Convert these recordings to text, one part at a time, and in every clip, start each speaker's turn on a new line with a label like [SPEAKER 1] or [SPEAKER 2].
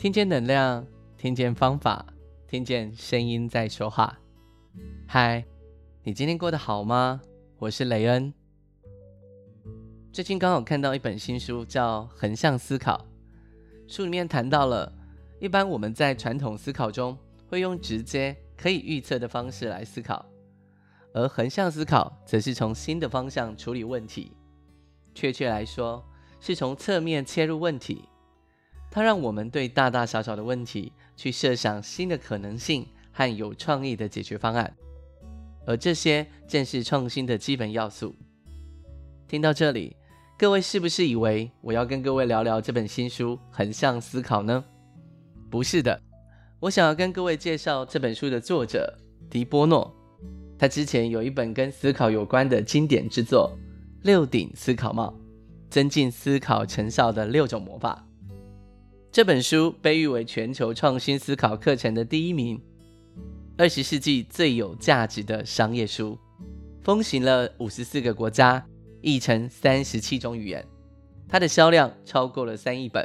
[SPEAKER 1] 听见能量，听见方法，听见声音在说话。嗨，你今天过得好吗？我是雷恩。最近刚好看到一本新书，叫《横向思考》。书里面谈到了，一般我们在传统思考中会用直接可以预测的方式来思考，而横向思考则是从新的方向处理问题。确切来说，是从侧面切入问题。它让我们对大大小小的问题去设想新的可能性和有创意的解决方案，而这些正是创新的基本要素。听到这里，各位是不是以为我要跟各位聊聊这本新书《横向思考》呢？不是的，我想要跟各位介绍这本书的作者狄波诺。他之前有一本跟思考有关的经典之作《六顶思考帽：增进思考成效的六种魔法》。这本书被誉为全球创新思考课程的第一名，二十世纪最有价值的商业书，风行了五十四个国家，译成三十七种语言，它的销量超过了三亿本。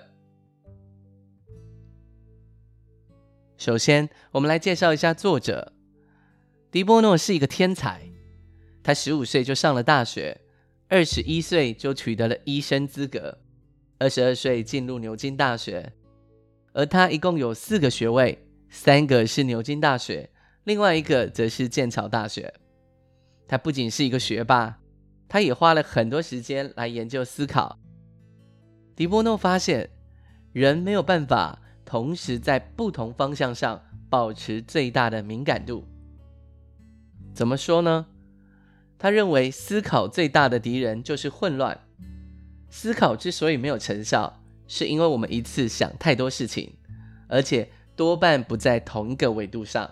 [SPEAKER 1] 首先，我们来介绍一下作者，迪波诺是一个天才，他十五岁就上了大学，二十一岁就取得了医生资格。二十二岁进入牛津大学，而他一共有四个学位，三个是牛津大学，另外一个则是剑桥大学。他不仅是一个学霸，他也花了很多时间来研究思考。迪波诺发现，人没有办法同时在不同方向上保持最大的敏感度。怎么说呢？他认为思考最大的敌人就是混乱。思考之所以没有成效，是因为我们一次想太多事情，而且多半不在同一个维度上。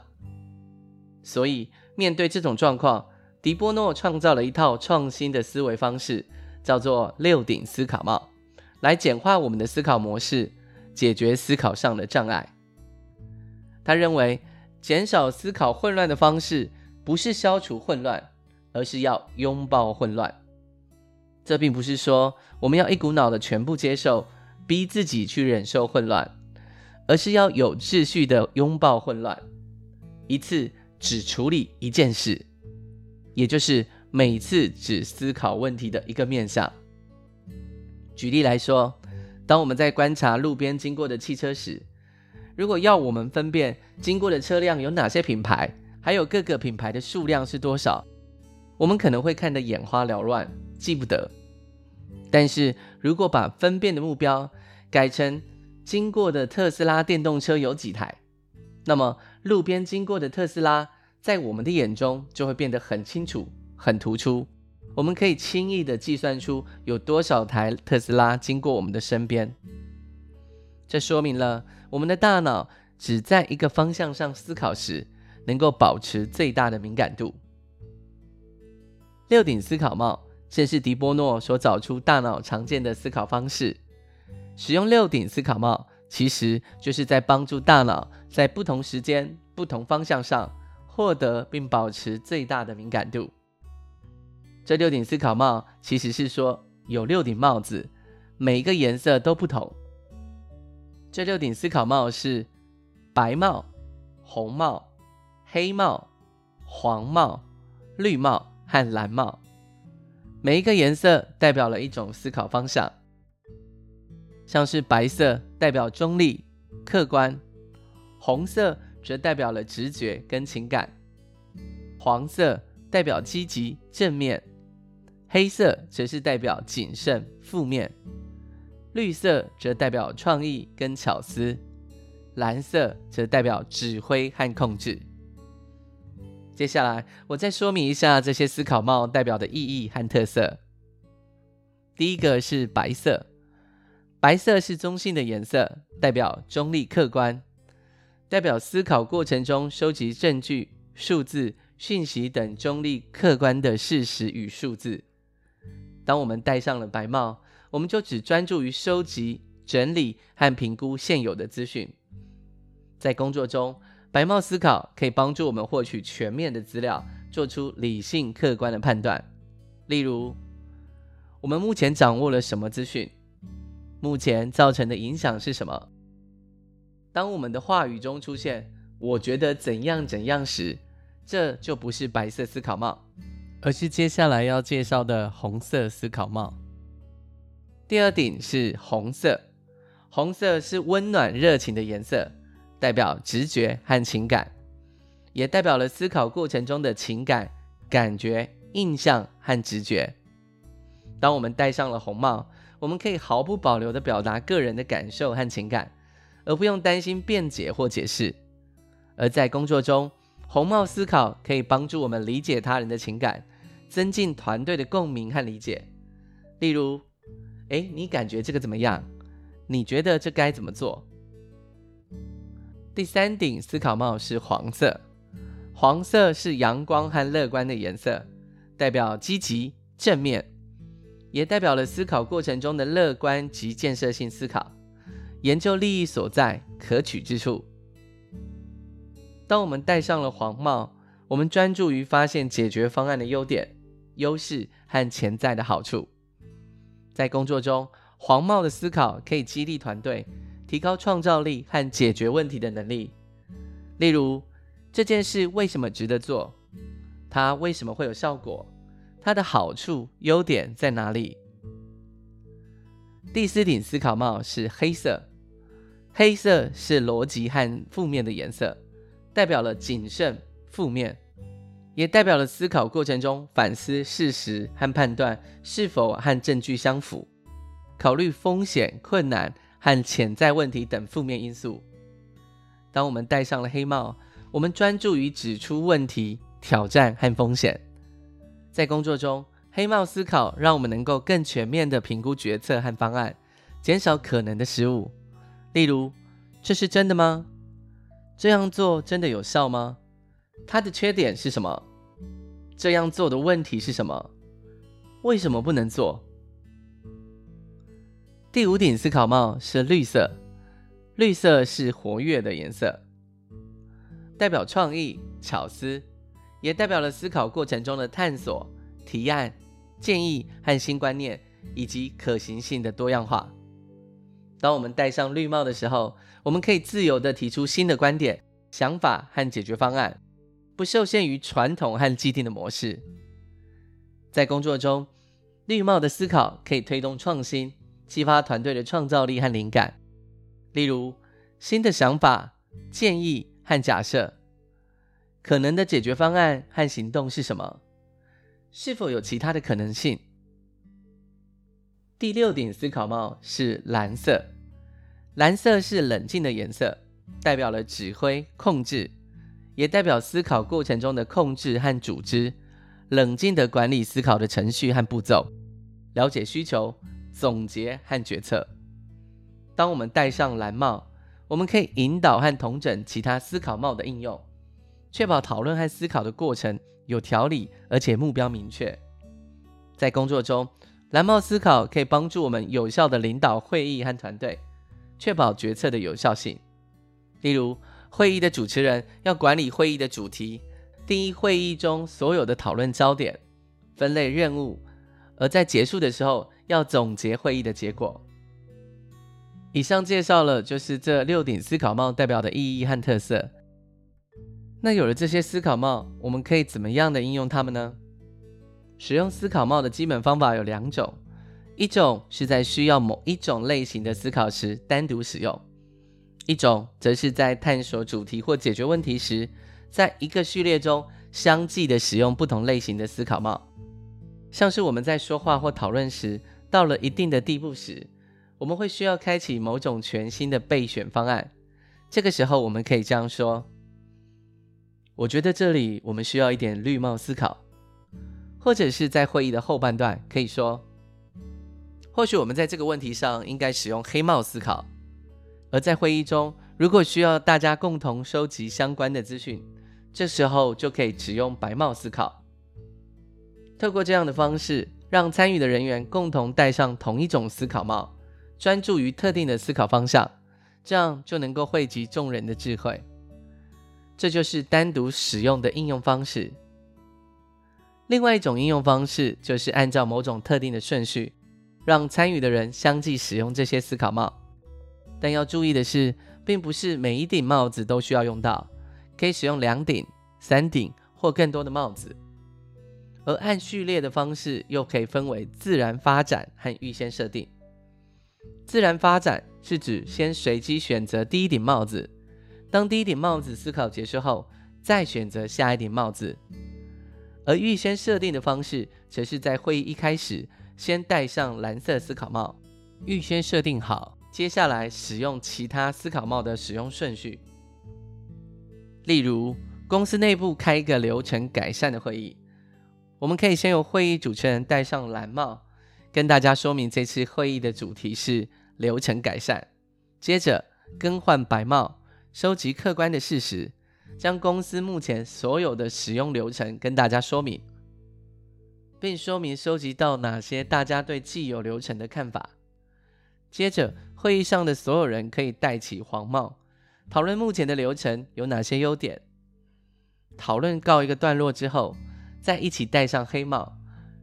[SPEAKER 1] 所以，面对这种状况，狄波诺创造了一套创新的思维方式，叫做六顶思考帽，来简化我们的思考模式，解决思考上的障碍。他认为，减少思考混乱的方式，不是消除混乱，而是要拥抱混乱。这并不是说我们要一股脑的全部接受，逼自己去忍受混乱，而是要有秩序的拥抱混乱，一次只处理一件事，也就是每次只思考问题的一个面向。举例来说，当我们在观察路边经过的汽车时，如果要我们分辨经过的车辆有哪些品牌，还有各个品牌的数量是多少，我们可能会看得眼花缭乱。记不得，但是如果把分辨的目标改成经过的特斯拉电动车有几台，那么路边经过的特斯拉在我们的眼中就会变得很清楚、很突出。我们可以轻易的计算出有多少台特斯拉经过我们的身边。这说明了我们的大脑只在一个方向上思考时，能够保持最大的敏感度。六顶思考帽。正是狄波诺所找出大脑常见的思考方式。使用六顶思考帽，其实就是在帮助大脑在不同时间、不同方向上获得并保持最大的敏感度。这六顶思考帽其实是说有六顶帽子，每一个颜色都不同。这六顶思考帽是白帽、红帽、黑帽、黄帽、绿帽和蓝帽。每一个颜色代表了一种思考方向，像是白色代表中立、客观，红色则代表了直觉跟情感，黄色代表积极正面，黑色则是代表谨慎负面，绿色则代表创意跟巧思，蓝色则代表指挥和控制。接下来，我再说明一下这些思考帽代表的意义和特色。第一个是白色，白色是中性的颜色，代表中立客观，代表思考过程中收集证据、数字、讯息等中立客观的事实与数字。当我们戴上了白帽，我们就只专注于收集、整理和评估现有的资讯，在工作中。白帽思考可以帮助我们获取全面的资料，做出理性客观的判断。例如，我们目前掌握了什么资讯？目前造成的影响是什么？当我们的话语中出现“我觉得怎样怎样”时，这就不是白色思考帽，而是接下来要介绍的红色思考帽。第二顶是红色，红色是温暖热情的颜色，代表直觉和情感，也代表了思考过程中的情感、感觉、印象和直觉。当我们戴上了红帽，我们可以毫不保留地表达个人的感受和情感，而不用担心辩解或解释。而在工作中，红帽思考可以帮助我们理解他人的情感，增进团队的共鸣和理解。例如，诶，你感觉这个怎么样？你觉得这该怎么做？第三顶思考帽是黄色，黄色是阳光和乐观的颜色，代表积极正面，也代表了思考过程中的乐观及建设性思考，研究利益所在、可取之处。当我们戴上了黄帽，我们专注于发现解决方案的优点、优势和潜在的好处。在工作中，黄帽的思考可以激励团队，提高创造力和解决问题的能力。例如，这件事为什么值得做？它为什么会有效果？它的好处、优点在哪里？第四顶思考帽是黑色，黑色是逻辑和负面的颜色，代表了谨慎、负面。也代表了思考过程中反思事实和判断是否和证据相符，考虑风险、困难和潜在问题等负面因素。当我们戴上了黑帽，我们专注于指出问题、挑战和风险。在工作中，黑帽思考让我们能够更全面地评估决策和方案，减少可能的失误。例如，这是真的吗？这样做真的有效吗？它的缺点是什么？这样做的问题是什么？为什么不能做？第五顶思考帽是绿色，绿色是活跃的颜色，代表创意、巧思，也代表了思考过程中的探索、提案、建议和新观念，以及可行性的多样化。当我们戴上绿帽的时候，我们可以自由地提出新的观点、想法和解决方案。不受限于传统和既定的模式，在工作中，绿帽的思考可以推动创新，激发团队的创造力和灵感。例如，新的想法、建议和假设，可能的解决方案和行动是什么？是否有其他的可能性？第六顶思考帽是蓝色，蓝色是冷静的颜色，代表了指挥、控制。也代表思考过程中的控制和组织，冷静地管理思考的程序和步骤，了解需求、总结和决策。当我们戴上蓝帽，我们可以引导和统整其他思考帽的应用，确保讨论和思考的过程有条理，而且目标明确。在工作中，蓝帽思考可以帮助我们有效地领导会议和团队，确保决策的有效性。例如，会议的主持人要管理会议的主题，定义会议中所有的讨论焦点，分类任务，而在结束的时候要总结会议的结果。以上介绍了就是这六顶思考帽代表的意义和特色。那有了这些思考帽，我们可以怎么样的应用它们呢？使用思考帽的基本方法有两种，一种是在需要某一种类型的思考时单独使用。一种则是在探索主题或解决问题时，在一个序列中相继的使用不同类型的思考帽。像是我们在说话或讨论时，到了一定的地步时，我们会需要开启某种全新的备选方案。这个时候，我们可以这样说：“我觉得这里我们需要一点绿帽思考。”或者是在会议的后半段可以说：“或许我们在这个问题上应该使用黑帽思考。”而在会议中，如果需要大家共同收集相关的资讯，这时候就可以只用白帽思考。透过这样的方式，让参与的人员共同戴上同一种思考帽，专注于特定的思考方向，这样就能够汇集众人的智慧。这就是单独使用的应用方式。另外一种应用方式就是按照某种特定的顺序，让参与的人相继使用这些思考帽。但要注意的是，并不是每一顶帽子都需要用到，可以使用两顶、三顶或更多的帽子。而按序列的方式又可以分为自然发展和预先设定。自然发展是指先随机选择第一顶帽子，当第一顶帽子思考结束后，再选择下一顶帽子。而预先设定的方式，则是在会议一开始先戴上蓝色思考帽，预先设定好接下来使用其他思考帽的使用顺序。例如，公司内部开一个流程改善的会议。我们可以先由会议主持人戴上蓝帽，跟大家说明这次会议的主题是流程改善。接着更换白帽，收集客观的事实，将公司目前所有的使用流程跟大家说明，并说明收集到哪些大家对既有流程的看法。接着会议上的所有人可以戴起黄帽，讨论目前的流程有哪些优点。讨论告一个段落之后，再一起戴上黑帽，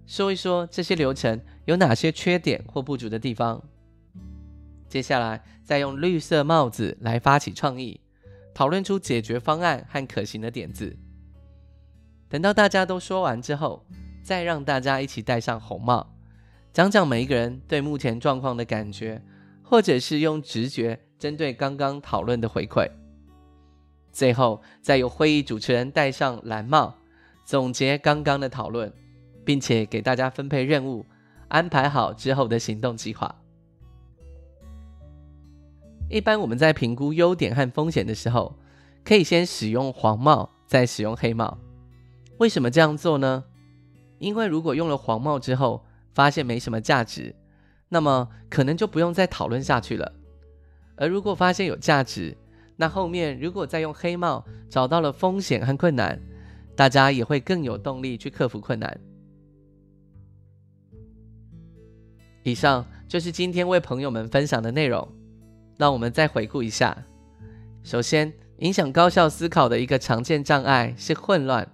[SPEAKER 1] 说一说这些流程有哪些缺点或不足的地方。接下来再用绿色帽子来发起创意，讨论出解决方案和可行的点子。等到大家都说完之后，再让大家一起戴上红帽，讲讲每一个人对目前状况的感觉，或者是用直觉针对刚刚讨论的回馈。最后再由会议主持人戴上蓝帽。总结刚刚的讨论，并且给大家分配任务，安排好之后的行动计划。一般我们在评估优点和风险的时候，可以先使用黄帽，再使用黑帽。为什么这样做呢？因为如果用了黄帽之后，发现没什么价值，那么可能就不用再讨论下去了。而如果发现有价值，那后面如果再用黑帽，找到了风险和困难。大家也会更有动力去克服困难。以上就是今天为朋友们分享的内容。让我们再回顾一下。首先，影响高效思考的一个常见障碍是混乱。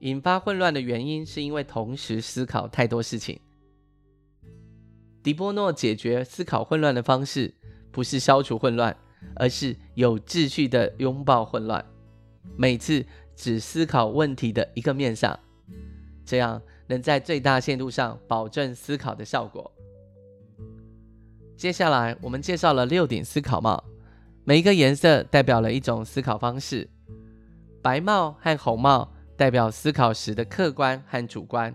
[SPEAKER 1] 引发混乱的原因是因为同时思考太多事情。迪波诺解决思考混乱的方式，不是消除混乱，而是有秩序地拥抱混乱。每次。只思考问题的一个面向，这样能在最大限度上保证思考的效果。接下来，我们介绍了六顶思考帽，每一个颜色代表了一种思考方式。白帽和红帽代表思考时的客观和主观，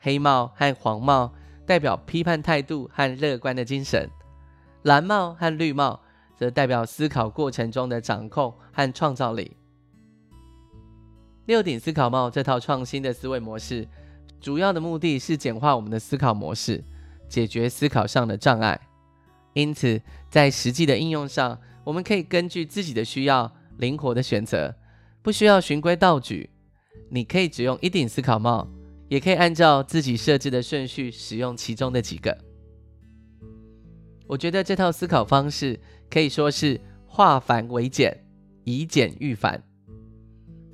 [SPEAKER 1] 黑帽和黄帽代表批判态度和乐观的精神，蓝帽和绿帽则代表思考过程中的掌控和创造力。六顶思考帽这套创新的思维模式，主要的目的是简化我们的思考模式，解决思考上的障碍。因此，在实际的应用上，我们可以根据自己的需要灵活的选择，不需要循规蹈矩。你可以只用一顶思考帽，也可以按照自己设置的顺序使用其中的几个。我觉得这套思考方式可以说是化繁为简，以简驭繁。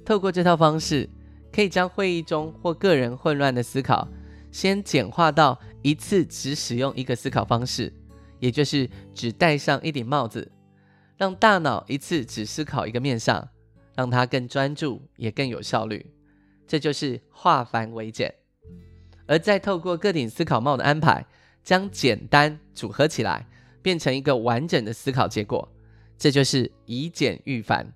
[SPEAKER 1] 透过这套方式，可以将会议中或个人混乱的思考，先简化到一次只使用一个思考方式，也就是只戴上一顶帽子，让大脑一次只思考一个面向，让它更专注也更有效率。这就是化繁为简，而再透过各顶思考帽的安排，将简单组合起来，变成一个完整的思考结果。这就是以简驭繁。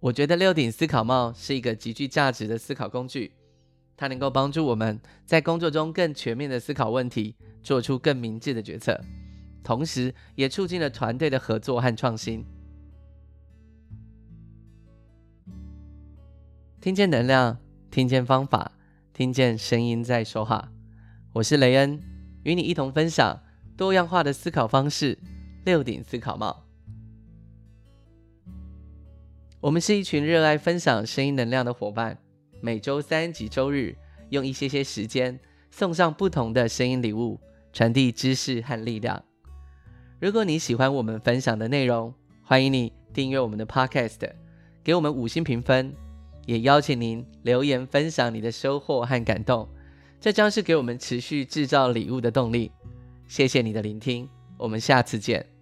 [SPEAKER 1] 我觉得六顶思考帽是一个极具价值的思考工具，它能够帮助我们在工作中更全面的思考问题，做出更明智的决策，同时也促进了团队的合作和创新。听见能量，听见方法，听见声音在说话。我是雷恩，与你一同分享多样化的思考方式——六顶思考帽。我们是一群热爱分享声音能量的伙伴，每周三及周日用一些些时间送上不同的声音礼物，传递知识和力量。如果你喜欢我们分享的内容，欢迎你订阅我们的 Podcast，给我们五星评分，也邀请您留言分享你的收获和感动，这将是给我们持续制造礼物的动力。谢谢你的聆听，我们下次见。